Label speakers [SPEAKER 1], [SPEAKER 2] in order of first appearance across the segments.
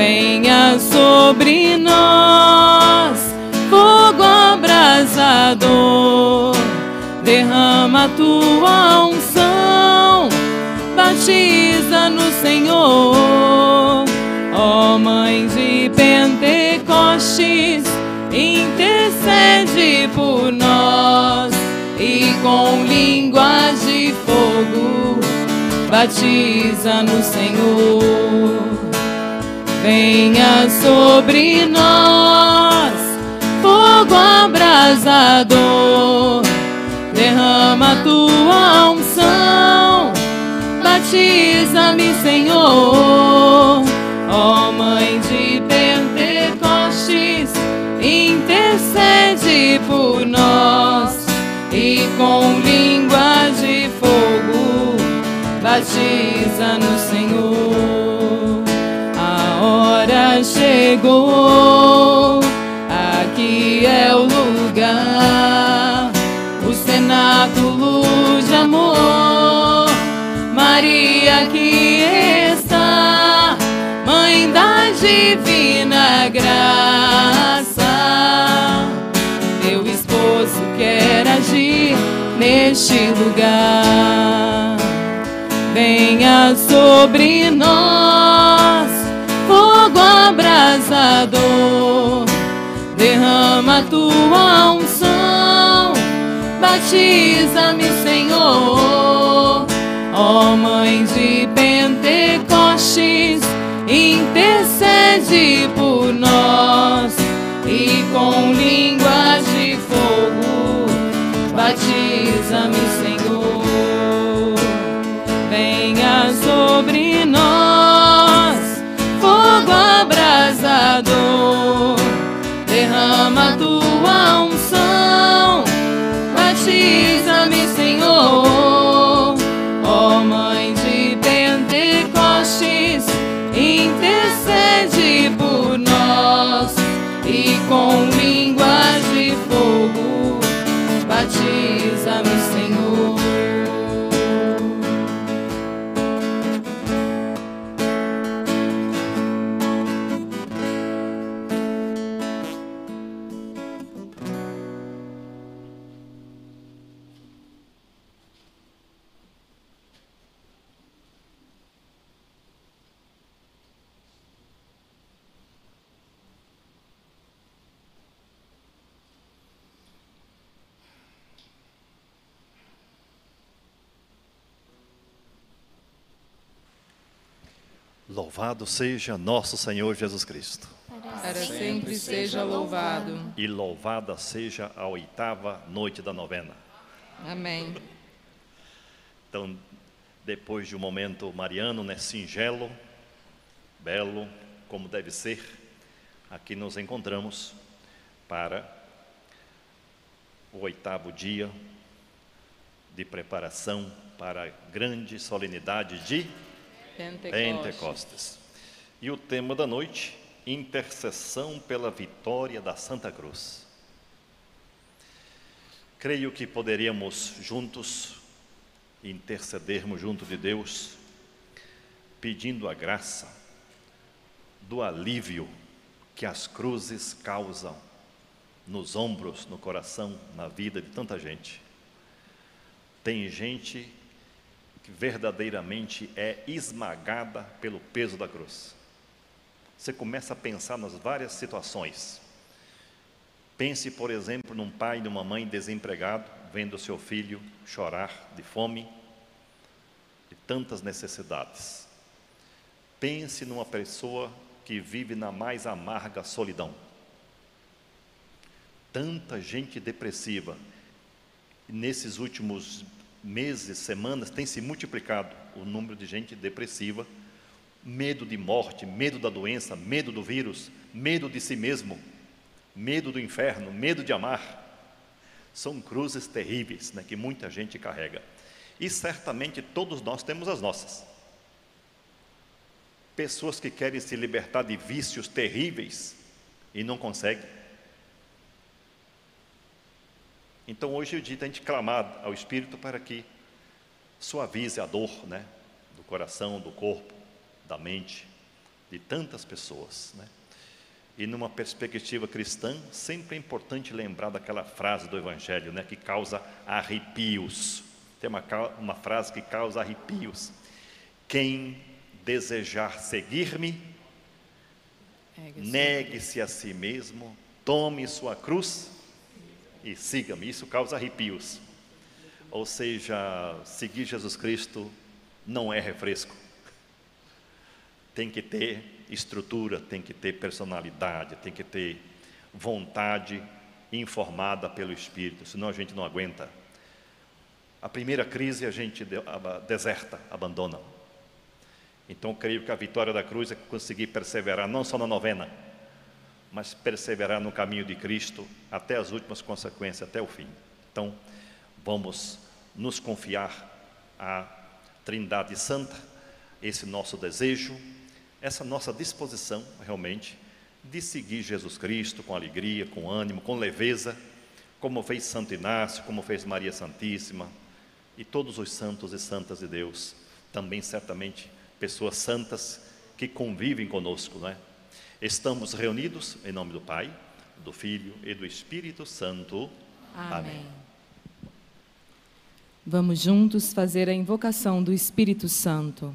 [SPEAKER 1] venha sobre nós, fogo abrasador, derrama tua unção, batiza no Senhor, ó Mãe de Pentecostes, intercede por nós. E com línguas de fogo batiza no Senhor. Venha sobre nós, fogo abrasador, derrama tua unção, batiza-me, Senhor, ó Mãe de Pentecostes, intercede por nós. E com línguas de fogo batiza chegou, aqui é o lugar, o cenáculo de amor. Maria que está, Mãe da divina graça. Meu esposo quer agir neste lugar. Venha sobre nós, abrasador, derrama tua unção, batiza-me, Senhor, ó Mãe de Pentecostes, intercede por nós e com línguas
[SPEAKER 2] Louvado seja nosso Senhor Jesus Cristo.
[SPEAKER 1] Para sempre seja louvado.
[SPEAKER 2] E louvada seja a oitava noite da novena.
[SPEAKER 1] Amém.
[SPEAKER 2] Então, depois de um momento mariano, né, singelo, belo, como deve ser, aqui nos encontramos para o oitavo dia de preparação para a grande solenidade de
[SPEAKER 1] Pentecostes.
[SPEAKER 2] Pentecostes. E o tema da noite, intercessão pela vitória da Santa Cruz. Creio que poderíamos juntos intercedermos junto de Deus, pedindo a graça do alívio que as cruzes causam nos ombros, no coração, na vida de tanta gente. Tem gente que verdadeiramente é esmagada pelo peso da cruz. Você começa a pensar nas várias situações. Pense, por exemplo, num pai e numa mãe desempregado, vendo seu filho chorar de fome, de tantas necessidades. Pense numa pessoa que vive na mais amarga solidão. Tanta gente depressiva. E nesses últimos meses, semanas, tem se multiplicado o número de gente depressiva, medo de morte, medo da doença, medo do vírus, medo de si mesmo, medo do inferno, medo de amar. São cruzes terríveis né, que muita gente carrega. E certamente todos nós temos as nossas. Pessoas que querem se libertar de vícios terríveis e não conseguem. Então hoje é o dia da gente clamar ao Espírito para que suavize a dor, né? Do coração, do corpo, da mente, de tantas pessoas. Né? E numa perspectiva cristã, sempre é importante lembrar daquela frase do Evangelho, né, que causa arrepios. Tem uma, uma frase que causa arrepios. Quem desejar seguir-me, negue-se a si mesmo, tome sua cruz e siga-me. Isso causa arrepios. Ou seja, seguir Jesus Cristo não é refresco. Tem que ter estrutura, tem que ter personalidade, tem que ter vontade informada pelo Espírito, senão a gente não aguenta. A primeira crise a gente deserta, abandona. Então, creio que a vitória da cruz é conseguir perseverar não só na novena, mas perseverar no caminho de Cristo até as últimas consequências, até o fim. Então, vamos nos confiar à Trindade Santa, esse nosso desejo, essa nossa disposição realmente de seguir Jesus Cristo com alegria, com ânimo, com leveza, como fez Santo Inácio, como fez Maria Santíssima e todos os santos e santas de Deus, também certamente pessoas santas que convivem conosco, não é? Estamos reunidos em nome do Pai, do Filho e do Espírito Santo.
[SPEAKER 1] Amém. Amém. Vamos juntos fazer a invocação do Espírito Santo.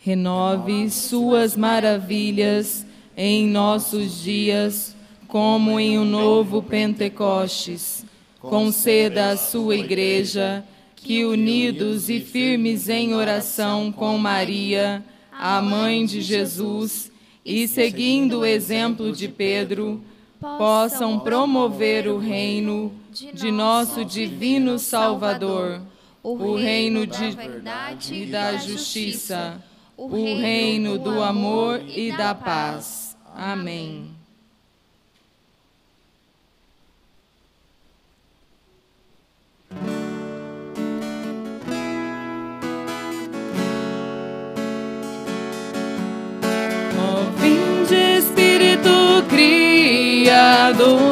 [SPEAKER 1] Renove suas maravilhas em nossos dias, como em um novo Pentecostes. Conceda à sua igreja que, unidos e firmes em oração com Maria, a mãe de Jesus, e seguindo o exemplo de Pedro, possam promover o reino de nosso divino Salvador, o reino de verdade e da justiça, o reino do amor e da paz. Amém. Criador,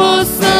[SPEAKER 1] people say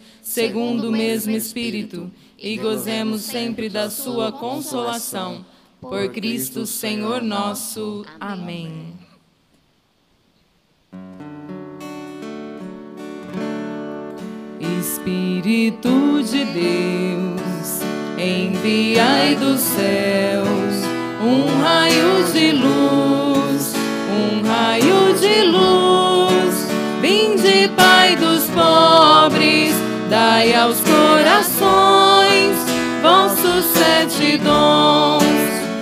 [SPEAKER 1] segundo o mesmo Espírito e gozemos sempre da sua consolação. Por Cristo, Senhor nosso. Amém. Espírito de Deus, enviai dos céus um raio de luz, um raio de luz. Dai aos corações vossos sete dons,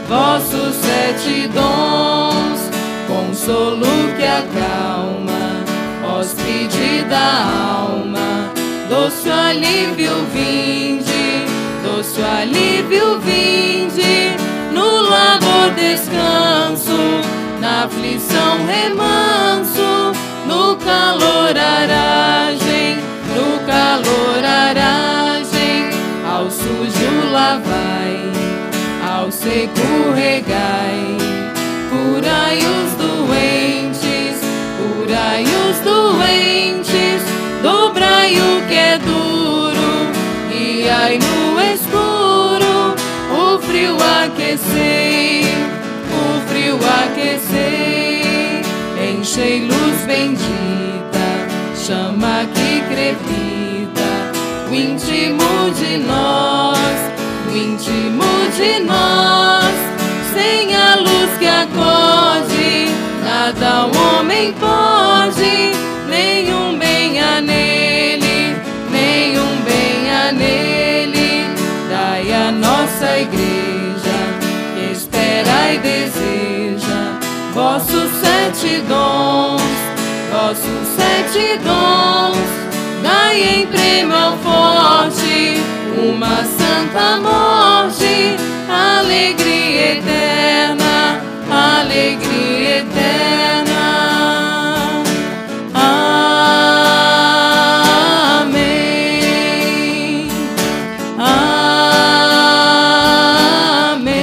[SPEAKER 1] vossos sete dons, consolo que acalma, hóspede da alma, doce alívio vinde, doce alívio vinde, no labor descanso, na aflição remanso, no calor aragem calor aragem, ao sujo lavai, ao seco regai, curai os doentes, curai os doentes, dobrai o que é duro, guiai no escuro, o frio aquecei, o frio aquecei, enchei luz bendita, chama que crepita, íntimo de nós, o íntimo de nós, sem a luz que acode, nada o homem pode, nenhum bem há nele, nenhum bem há nele, dai a nossa igreja, que espera e deseja, vossos sete dons, vossos sete dons, dai em prêmio ao forte uma santa morte, alegria eterna, alegria eterna. Amém. Amém.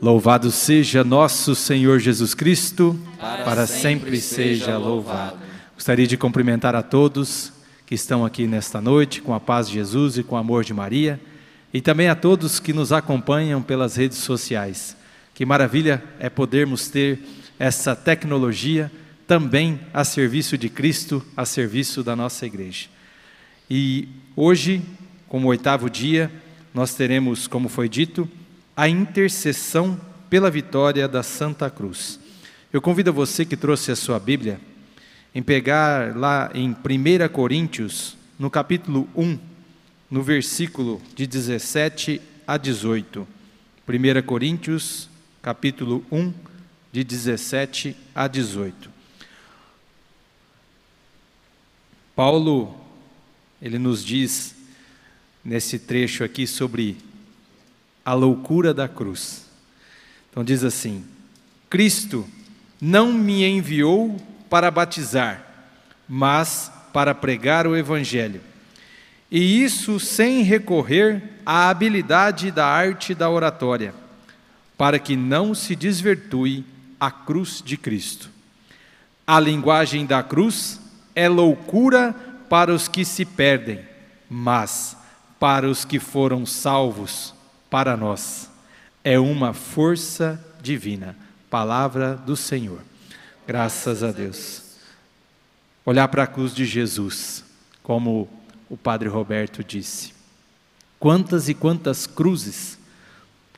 [SPEAKER 3] Louvado seja nosso Senhor Jesus Cristo para sempre seja louvado. Gostaria de cumprimentar a todos que estão aqui nesta noite, com a paz de Jesus e com o amor de Maria, e também a todos que nos acompanham pelas redes sociais. Que maravilha é podermos ter essa tecnologia também a serviço de Cristo, a serviço da nossa igreja. E hoje, como oitavo dia, nós teremos, como foi dito, a intercessão pela vitória da Santa Cruz. Eu convido você que trouxe a sua Bíblia em pegar lá em 1 Coríntios, no capítulo 1, no versículo de 17 a 18. 1 Coríntios, capítulo 1, de 17 a 18. Paulo, ele nos diz nesse trecho aqui sobre a loucura da cruz. Então diz assim: Cristo não me enviou para batizar, mas para pregar o Evangelho. E isso sem recorrer à habilidade da arte da oratória, para que não se desvirtue a cruz de Cristo. A linguagem da cruz é loucura para os que se perdem, mas para os que foram salvos, para nós, é uma força divina. Palavra do Senhor. Graças a Deus. Olhar para a cruz de Jesus, como o Padre Roberto disse. Quantas e quantas cruzes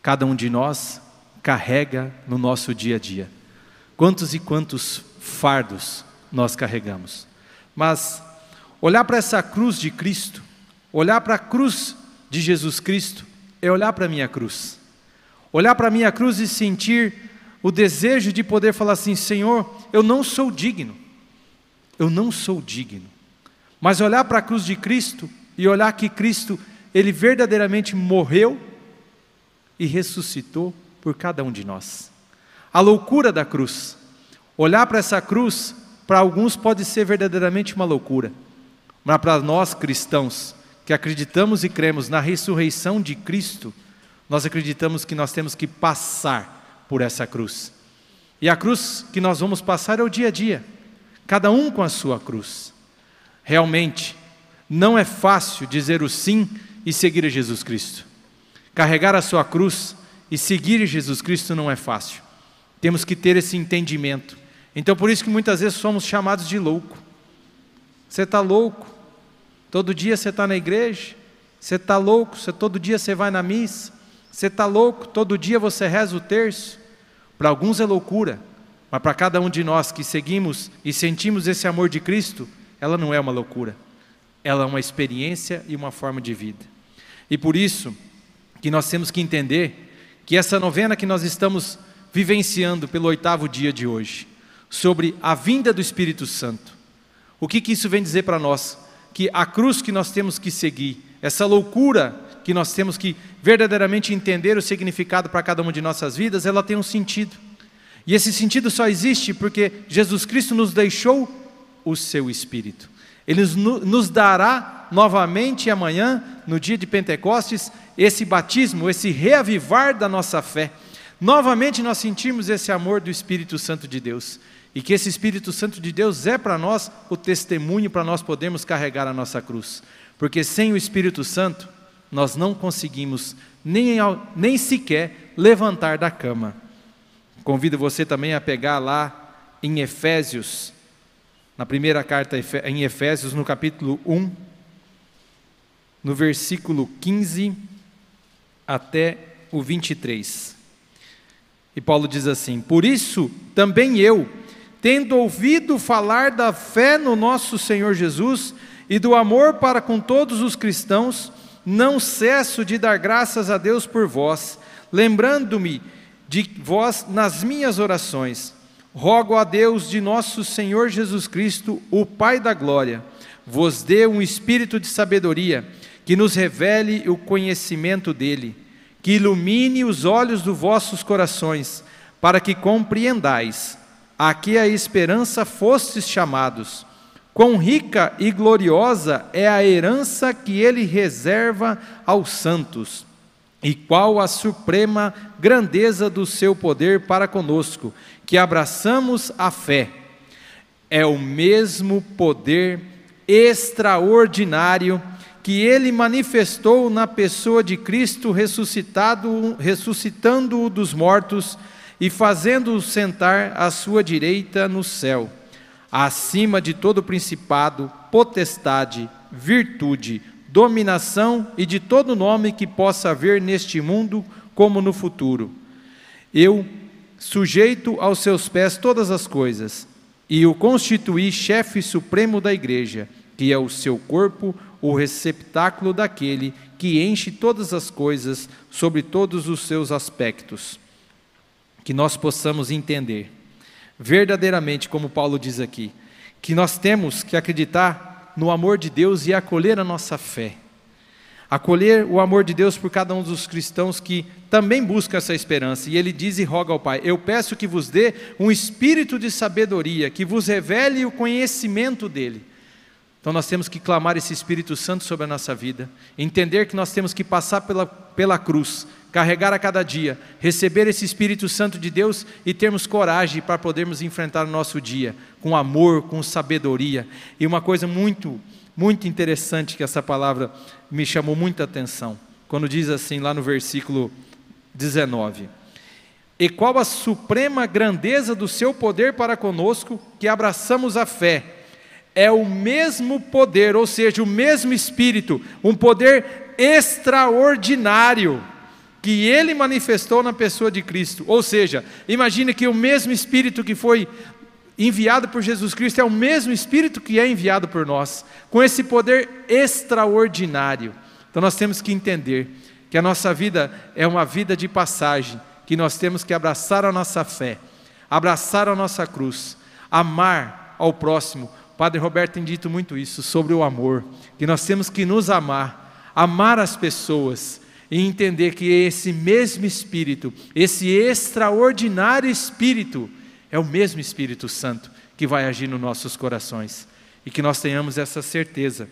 [SPEAKER 3] cada um de nós carrega no nosso dia a dia. Quantos e quantos fardos nós carregamos. Mas olhar para essa cruz de Cristo, olhar para a cruz de Jesus Cristo, é olhar para a minha cruz. Olhar para a minha cruz e sentir o desejo de poder falar assim: Senhor, eu não sou digno, eu não sou digno. Mas olhar para a cruz de Cristo e olhar que Cristo, Ele verdadeiramente morreu e ressuscitou por cada um de nós. A loucura da cruz. Olhar para essa cruz para alguns pode ser verdadeiramente uma loucura, mas para nós cristãos, que acreditamos e cremos na ressurreição de Cristo, nós acreditamos que nós temos que passar por essa cruz. E a cruz que nós vamos passar é o dia a dia, cada um com a sua cruz. Realmente, não é fácil dizer o sim e seguir Jesus Cristo. Carregar a sua cruz e seguir Jesus Cristo não é fácil. Temos que ter esse entendimento. Então, por isso que muitas vezes somos chamados de louco. Você está louco? Todo dia você está na igreja? Você está louco? Você, todo dia você vai na missa? Você está louco? Todo dia você reza o terço? Para alguns é loucura, mas para cada um de nós que seguimos e sentimos esse amor de Cristo, ela não é uma loucura. Ela é uma experiência e uma forma de vida. E por isso que nós temos que entender que essa novena que nós estamos vivenciando pelo oitavo dia de hoje, sobre a vinda do Espírito Santo. O que, que isso vem dizer para nós? Que a cruz que nós temos que seguir, essa loucura que nós temos que verdadeiramente entender o significado para cada uma de nossas vidas, ela tem um sentido. E esse sentido só existe porque Jesus Cristo nos deixou o seu Espírito. Ele nos dará novamente amanhã, no dia de Pentecostes, esse batismo, esse reavivar da nossa fé. Novamente nós sentimos esse amor do Espírito Santo de Deus. E que esse Espírito Santo de Deus é para nós o testemunho para nós podermos carregar a nossa cruz. Porque sem o Espírito Santo, nós não conseguimos nem, nem sequer levantar da cama. Convido você também a pegar lá em Efésios, na primeira carta em Efésios, no capítulo 1, no versículo 15 até o 23. E Paulo diz assim: Por isso também eu tendo ouvido falar da fé no nosso Senhor Jesus e do amor para com todos os cristãos, não cesso de dar graças a Deus por vós, lembrando-me de vós nas minhas orações. Rogo a Deus de nosso Senhor Jesus Cristo, o Pai da glória, vos dê um espírito de sabedoria, que nos revele o conhecimento dele, que ilumine os olhos dos vossos corações, para que compreendais a que a esperança fostes chamados. Quão rica e gloriosa é a herança que ele reserva aos santos, e qual a suprema grandeza do seu poder para conosco, que abraçamos a fé. É o mesmo poder extraordinário que ele manifestou na pessoa de Cristo ressuscitado, ressuscitando-o dos mortos e fazendo-o sentar à sua direita no céu, acima de todo principado, potestade, virtude, dominação e de todo nome que possa haver neste mundo como no futuro. Eu sujeito aos seus pés todas as coisas, e o constituí chefe supremo da igreja, que é o seu corpo, o receptáculo daquele que enche todas as coisas sobre todos os seus aspectos. Que nós possamos entender verdadeiramente, como Paulo diz aqui, que nós temos que acreditar no amor de Deus e acolher a nossa fé. Acolher o amor de Deus por cada um dos cristãos que também busca essa esperança. E ele diz e roga ao Pai: Eu peço que vos dê um espírito de sabedoria, que vos revele o conhecimento dele então nós temos que clamar esse Espírito Santo sobre a nossa vida, entender que nós temos que passar pela, pela cruz, carregar a cada dia, receber esse Espírito Santo de Deus e termos coragem para podermos enfrentar o nosso dia com amor, com sabedoria. E uma coisa muito, muito interessante que essa palavra me chamou muita atenção, quando diz assim lá no versículo 19: E qual a suprema grandeza do seu poder para conosco, que abraçamos a fé é o mesmo poder, ou seja, o mesmo Espírito, um poder extraordinário que ele manifestou na pessoa de Cristo. Ou seja, imagine que o mesmo Espírito que foi enviado por Jesus Cristo é o mesmo Espírito que é enviado por nós, com esse poder extraordinário. Então nós temos que entender que a nossa vida é uma vida de passagem, que nós temos que abraçar a nossa fé, abraçar a nossa cruz, amar ao próximo Padre Roberto tem dito muito isso sobre o amor, que nós temos que nos amar, amar as pessoas e entender que esse mesmo Espírito, esse extraordinário Espírito, é o mesmo Espírito Santo que vai agir nos nossos corações. E que nós tenhamos essa certeza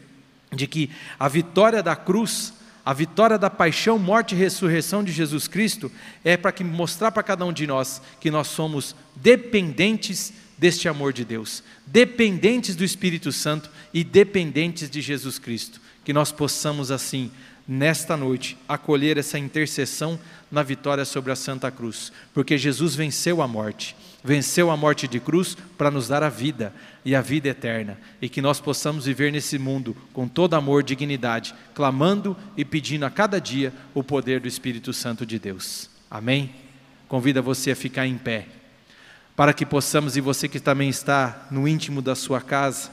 [SPEAKER 3] de que a vitória da cruz, a vitória da paixão, morte e ressurreição de Jesus Cristo é para que mostrar para cada um de nós que nós somos dependentes deste amor de Deus, dependentes do Espírito Santo e dependentes de Jesus Cristo. Que nós possamos, assim, nesta noite, acolher essa intercessão na vitória sobre a Santa Cruz, porque Jesus venceu a morte, venceu a morte de cruz para nos dar a vida e a vida eterna, e que nós possamos viver nesse mundo com todo amor, dignidade, clamando e pedindo a cada dia o poder do Espírito Santo de Deus. Amém? Convida você a ficar em pé para que possamos, e você que também está no íntimo da sua casa,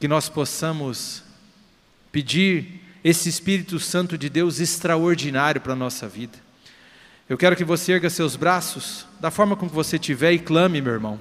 [SPEAKER 3] que nós possamos pedir esse Espírito Santo de Deus extraordinário para a nossa vida. Eu quero que você erga seus braços, da forma como você tiver, e clame, meu irmão.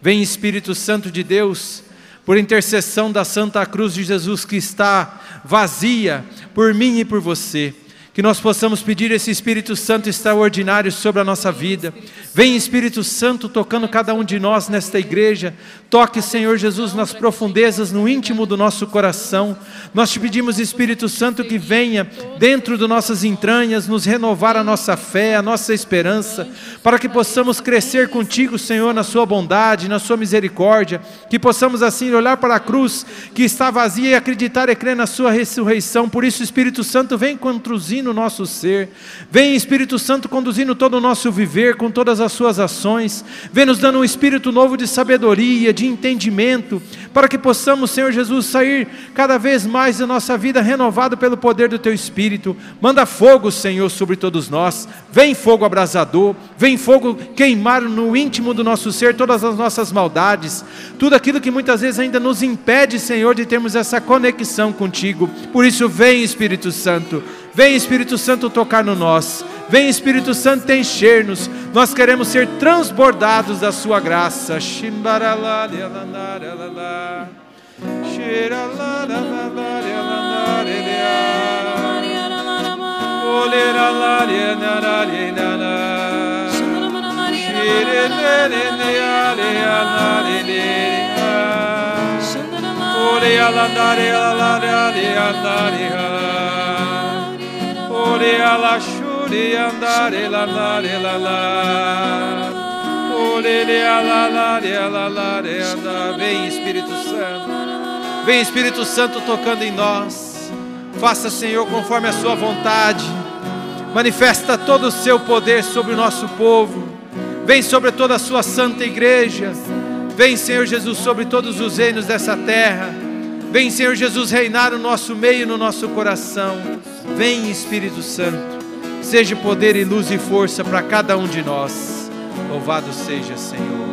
[SPEAKER 3] Vem Espírito Santo de Deus, por intercessão da Santa Cruz de Jesus que está vazia por mim e por você que nós possamos pedir esse Espírito Santo extraordinário sobre a nossa vida. Vem Espírito Santo tocando cada um de nós nesta igreja. Toque, Senhor Jesus, nas profundezas, no íntimo do nosso coração. Nós te pedimos, Espírito Santo, que venha dentro de nossas entranhas, nos renovar a nossa fé, a nossa esperança, para que possamos crescer contigo, Senhor, na Sua bondade, na Sua misericórdia. Que possamos assim olhar para a cruz que está vazia e acreditar e crer na Sua ressurreição. Por isso, Espírito Santo, vem conduzir conduzindo o nosso ser. Vem Espírito Santo conduzindo todo o nosso viver, com todas as suas ações. Vem nos dando um espírito novo de sabedoria, de entendimento, para que possamos, Senhor Jesus, sair cada vez mais da nossa vida renovado pelo poder do teu espírito. Manda fogo, Senhor, sobre todos nós. Vem fogo abrasador, vem fogo queimar no íntimo do nosso ser todas as nossas maldades, tudo aquilo que muitas vezes ainda nos impede, Senhor, de termos essa conexão contigo. Por isso, vem Espírito Santo. Vem Espírito Santo tocar no nós. Vem Espírito Santo encher-nos. Nós queremos ser transbordados da sua graça. Ore ala shuri andare la nare la la. Ore ala la le ala la le anda. Vem Espírito Santo. Vem Espírito Santo tocando em nós. Faça, Senhor, conforme a sua vontade. Manifesta todo o seu poder sobre o nosso povo. Vem sobre toda a sua santa igreja. Vem, Senhor Jesus, sobre todos os reinos dessa terra. Vem, Senhor Jesus, reinar no nosso meio, no nosso coração. Vem Espírito Santo, seja poder e luz e força para cada um de nós. Louvado seja, Senhor.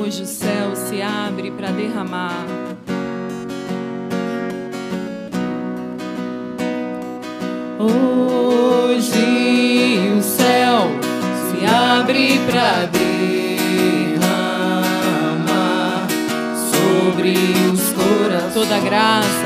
[SPEAKER 1] Hoje o céu se abre para derramar. Hoje o céu se abre para derramar toda graça,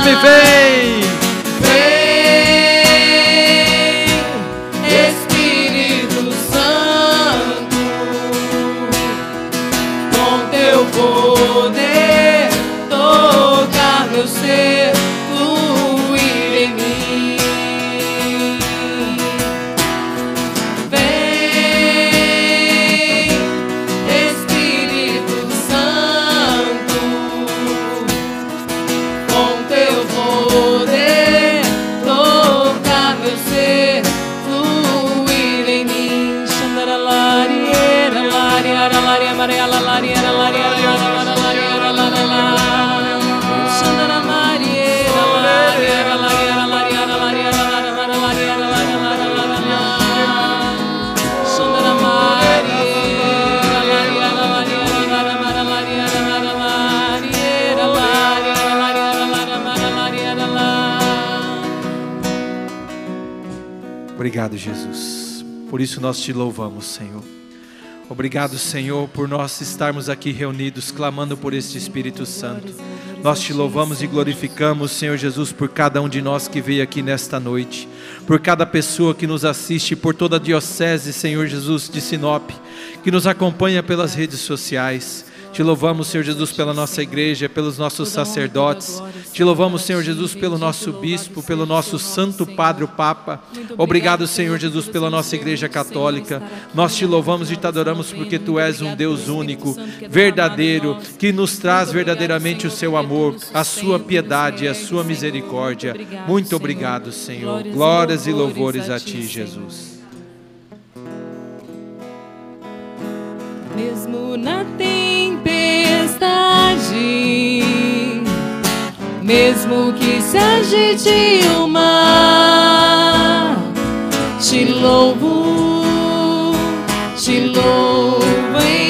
[SPEAKER 3] e vem.
[SPEAKER 1] Vem,
[SPEAKER 3] Obrigado, Jesus. Por isso nós te louvamos, Senhor. Obrigado, Senhor, por nós estarmos aqui reunidos clamando por este Espírito Santo. Nós te louvamos e glorificamos, Senhor Jesus, por cada um de nós que veio aqui nesta noite, por cada pessoa que nos assiste, por toda a diocese, Senhor Jesus, de Sinop, que nos acompanha pelas redes sociais. Te louvamos, Senhor Jesus, pela nossa igreja, pelos nossos sacerdotes. Te louvamos, Senhor Jesus, pelo nosso bispo, pelo nosso santo padre, o Papa. Obrigado, Senhor Jesus, pela nossa igreja católica. Nós te louvamos e te adoramos porque tu és um Deus único, verdadeiro, que nos traz verdadeiramente o seu amor, a sua piedade e a sua misericórdia. Muito obrigado, Senhor. Glórias e louvores a ti, Jesus.
[SPEAKER 1] Mesmo na tempestade, mesmo que se agite o mar, te louvo, te louvo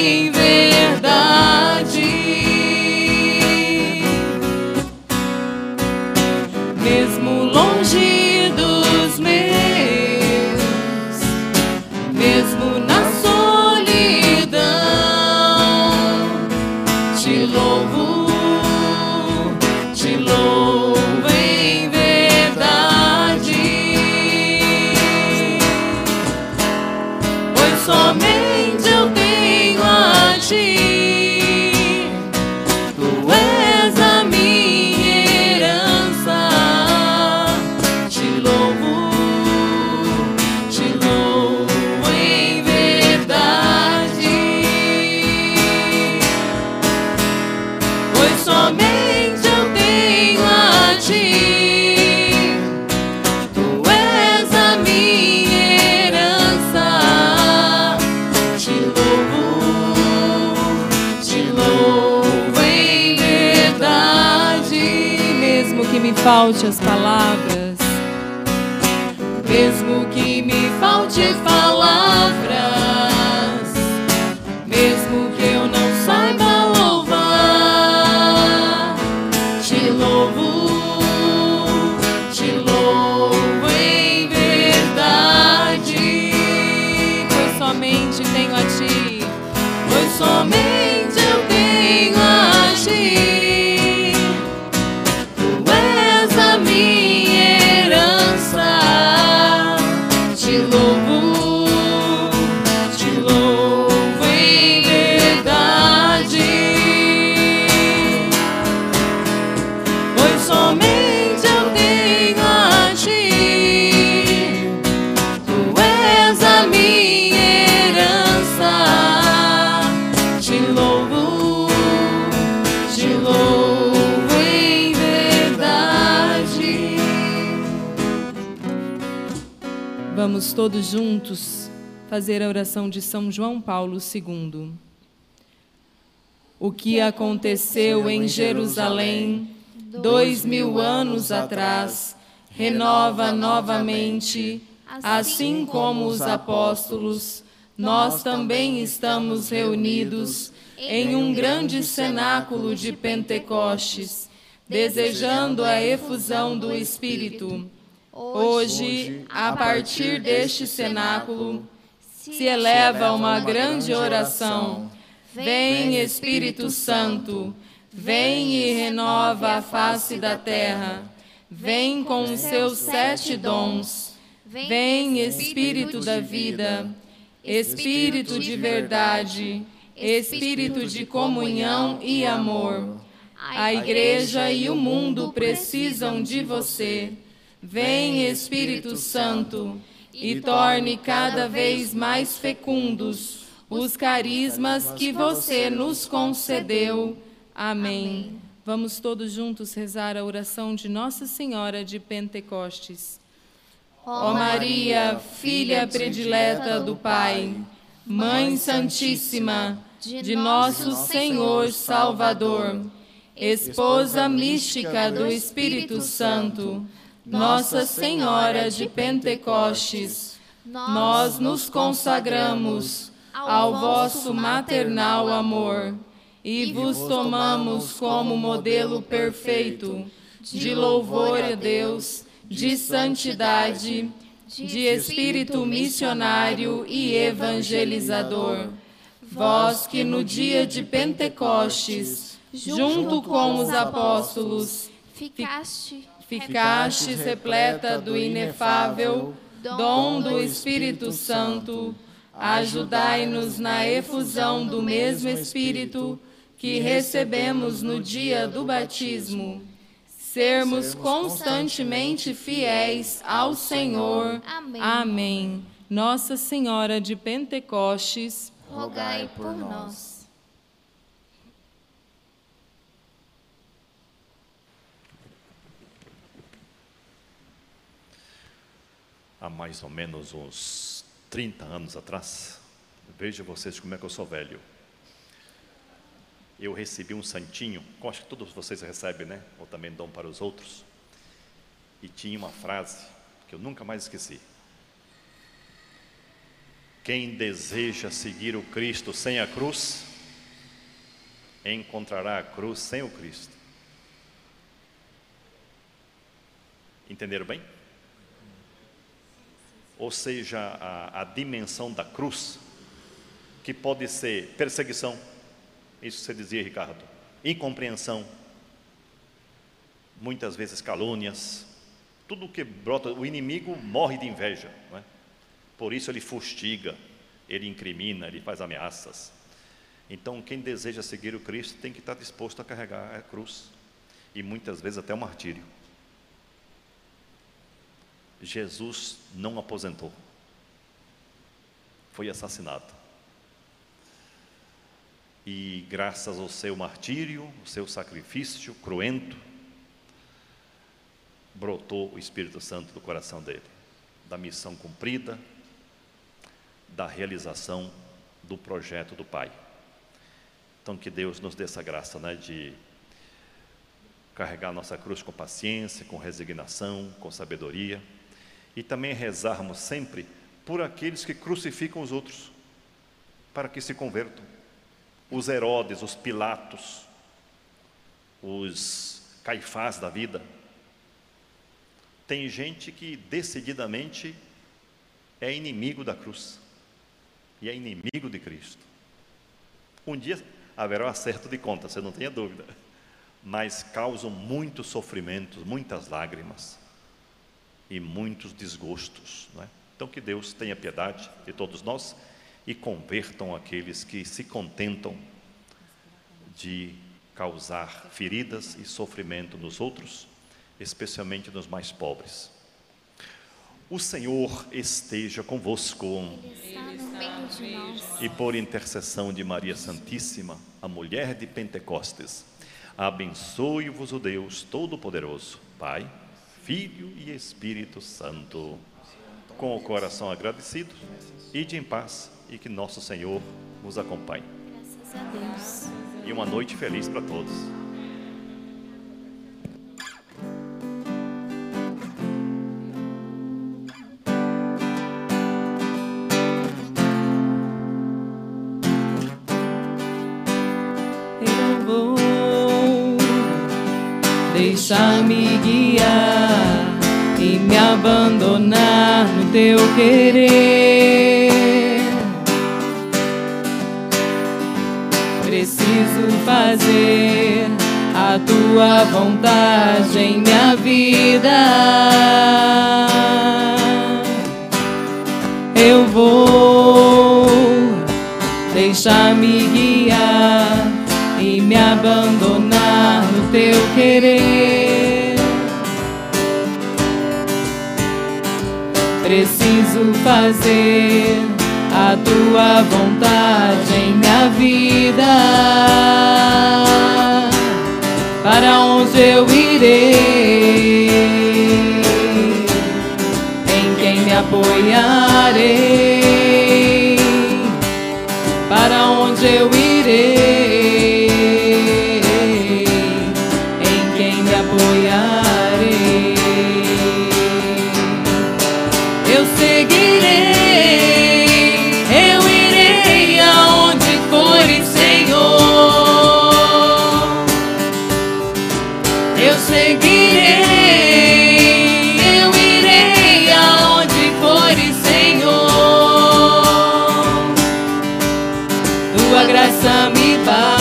[SPEAKER 1] falte as Todos juntos fazer a oração de São João Paulo II. O que aconteceu em Jerusalém dois mil anos atrás renova novamente, assim como os apóstolos, nós também estamos reunidos em um grande cenáculo de Pentecostes, desejando a efusão do Espírito. Hoje, a partir deste cenáculo, se eleva uma grande oração. Vem, Espírito Santo, vem e renova a face da terra. Vem com os seus sete dons. Vem, Espírito da vida, Espírito de verdade, Espírito de comunhão e amor. A igreja e o mundo precisam de você. Vem, Espírito Santo, e torne cada vez mais fecundos os carismas que você nos concedeu. Amém. Vamos todos juntos rezar a oração de Nossa Senhora de Pentecostes. Ó Maria, filha predileta do Pai, Mãe Santíssima de nosso Senhor Salvador, esposa mística do Espírito Santo, Nossa Senhora de Pentecostes, nós nos consagramos ao vosso maternal amor e vos tomamos como modelo perfeito de louvor a Deus, de santidade, de espírito missionário e evangelizador. Vós que no dia de Pentecostes, junto com os apóstolos,
[SPEAKER 4] Ficaste
[SPEAKER 1] ficastes repleta do inefável dom do Espírito Santo, ajudai-nos na efusão do mesmo Espírito que recebemos no dia do batismo. Sermos constantemente fiéis ao Senhor.
[SPEAKER 4] Amém.
[SPEAKER 1] Amém. Nossa Senhora de Pentecostes,
[SPEAKER 4] rogai por nós.
[SPEAKER 2] Há mais ou menos uns 30 anos atrás, veja vocês como é que eu sou velho. Eu recebi um santinho, eu acho que todos vocês recebem, né? Ou também dão para os outros. E tinha uma frase que eu nunca mais esqueci. Quem deseja seguir o Cristo sem a cruz, encontrará a cruz sem o Cristo. Entenderam bem? Ou seja, a, a, dimensão da cruz, que pode ser perseguição, isso você dizia, Ricardo, incompreensão, muitas vezes calúnias, tudo que brota, o inimigo morre de inveja, é? por isso ele fustiga, ele incrimina, ele faz ameaças. Então, quem deseja seguir o Cristo tem que estar disposto a carregar a cruz, e muitas vezes até o martírio. Jesus não aposentou. Foi assassinado. E graças ao seu martírio, o seu sacrifício cruento, brotou o Espírito Santo do coração dele, da missão cumprida, da realização do projeto do Pai. Então que Deus nos dê essa graça, né, de carregar nossa cruz com paciência, com resignação, com sabedoria e também rezarmos sempre por aqueles que crucificam os outros, para que se convertam. Os Herodes, os Pilatos, os Caifás da vida. Tem gente que decididamente é inimigo da cruz e é inimigo de Cristo. Um dia haverá um acerto de conta, você não tenha dúvida, mas causam muitos sofrimentos, muitas lágrimas e muitos desgostos. Não é? Então, que Deus tenha piedade de todos nós e convertam aqueles que se contentam de causar feridas e sofrimento nos outros, especialmente nos mais pobres. O Senhor esteja convosco. E por intercessão de Maria Santíssima, a mulher de Pentecostes, abençoe-vos o Deus Todo-Poderoso, Pai, Filho e Espírito Santo. Com o coração agradecido, ide em paz e que nosso Senhor nos acompanhe.
[SPEAKER 4] Graças a Deus.
[SPEAKER 2] E uma noite feliz para todos.
[SPEAKER 1] Abandonar no teu querer. Preciso fazer a tua vontade em minha vida. Eu vou deixar-me guiar e me abandonar no teu querer. Preciso fazer a tua vontade em minha vida. Para onde eu irei? Em quem me apoiarei? Para onde eu irei?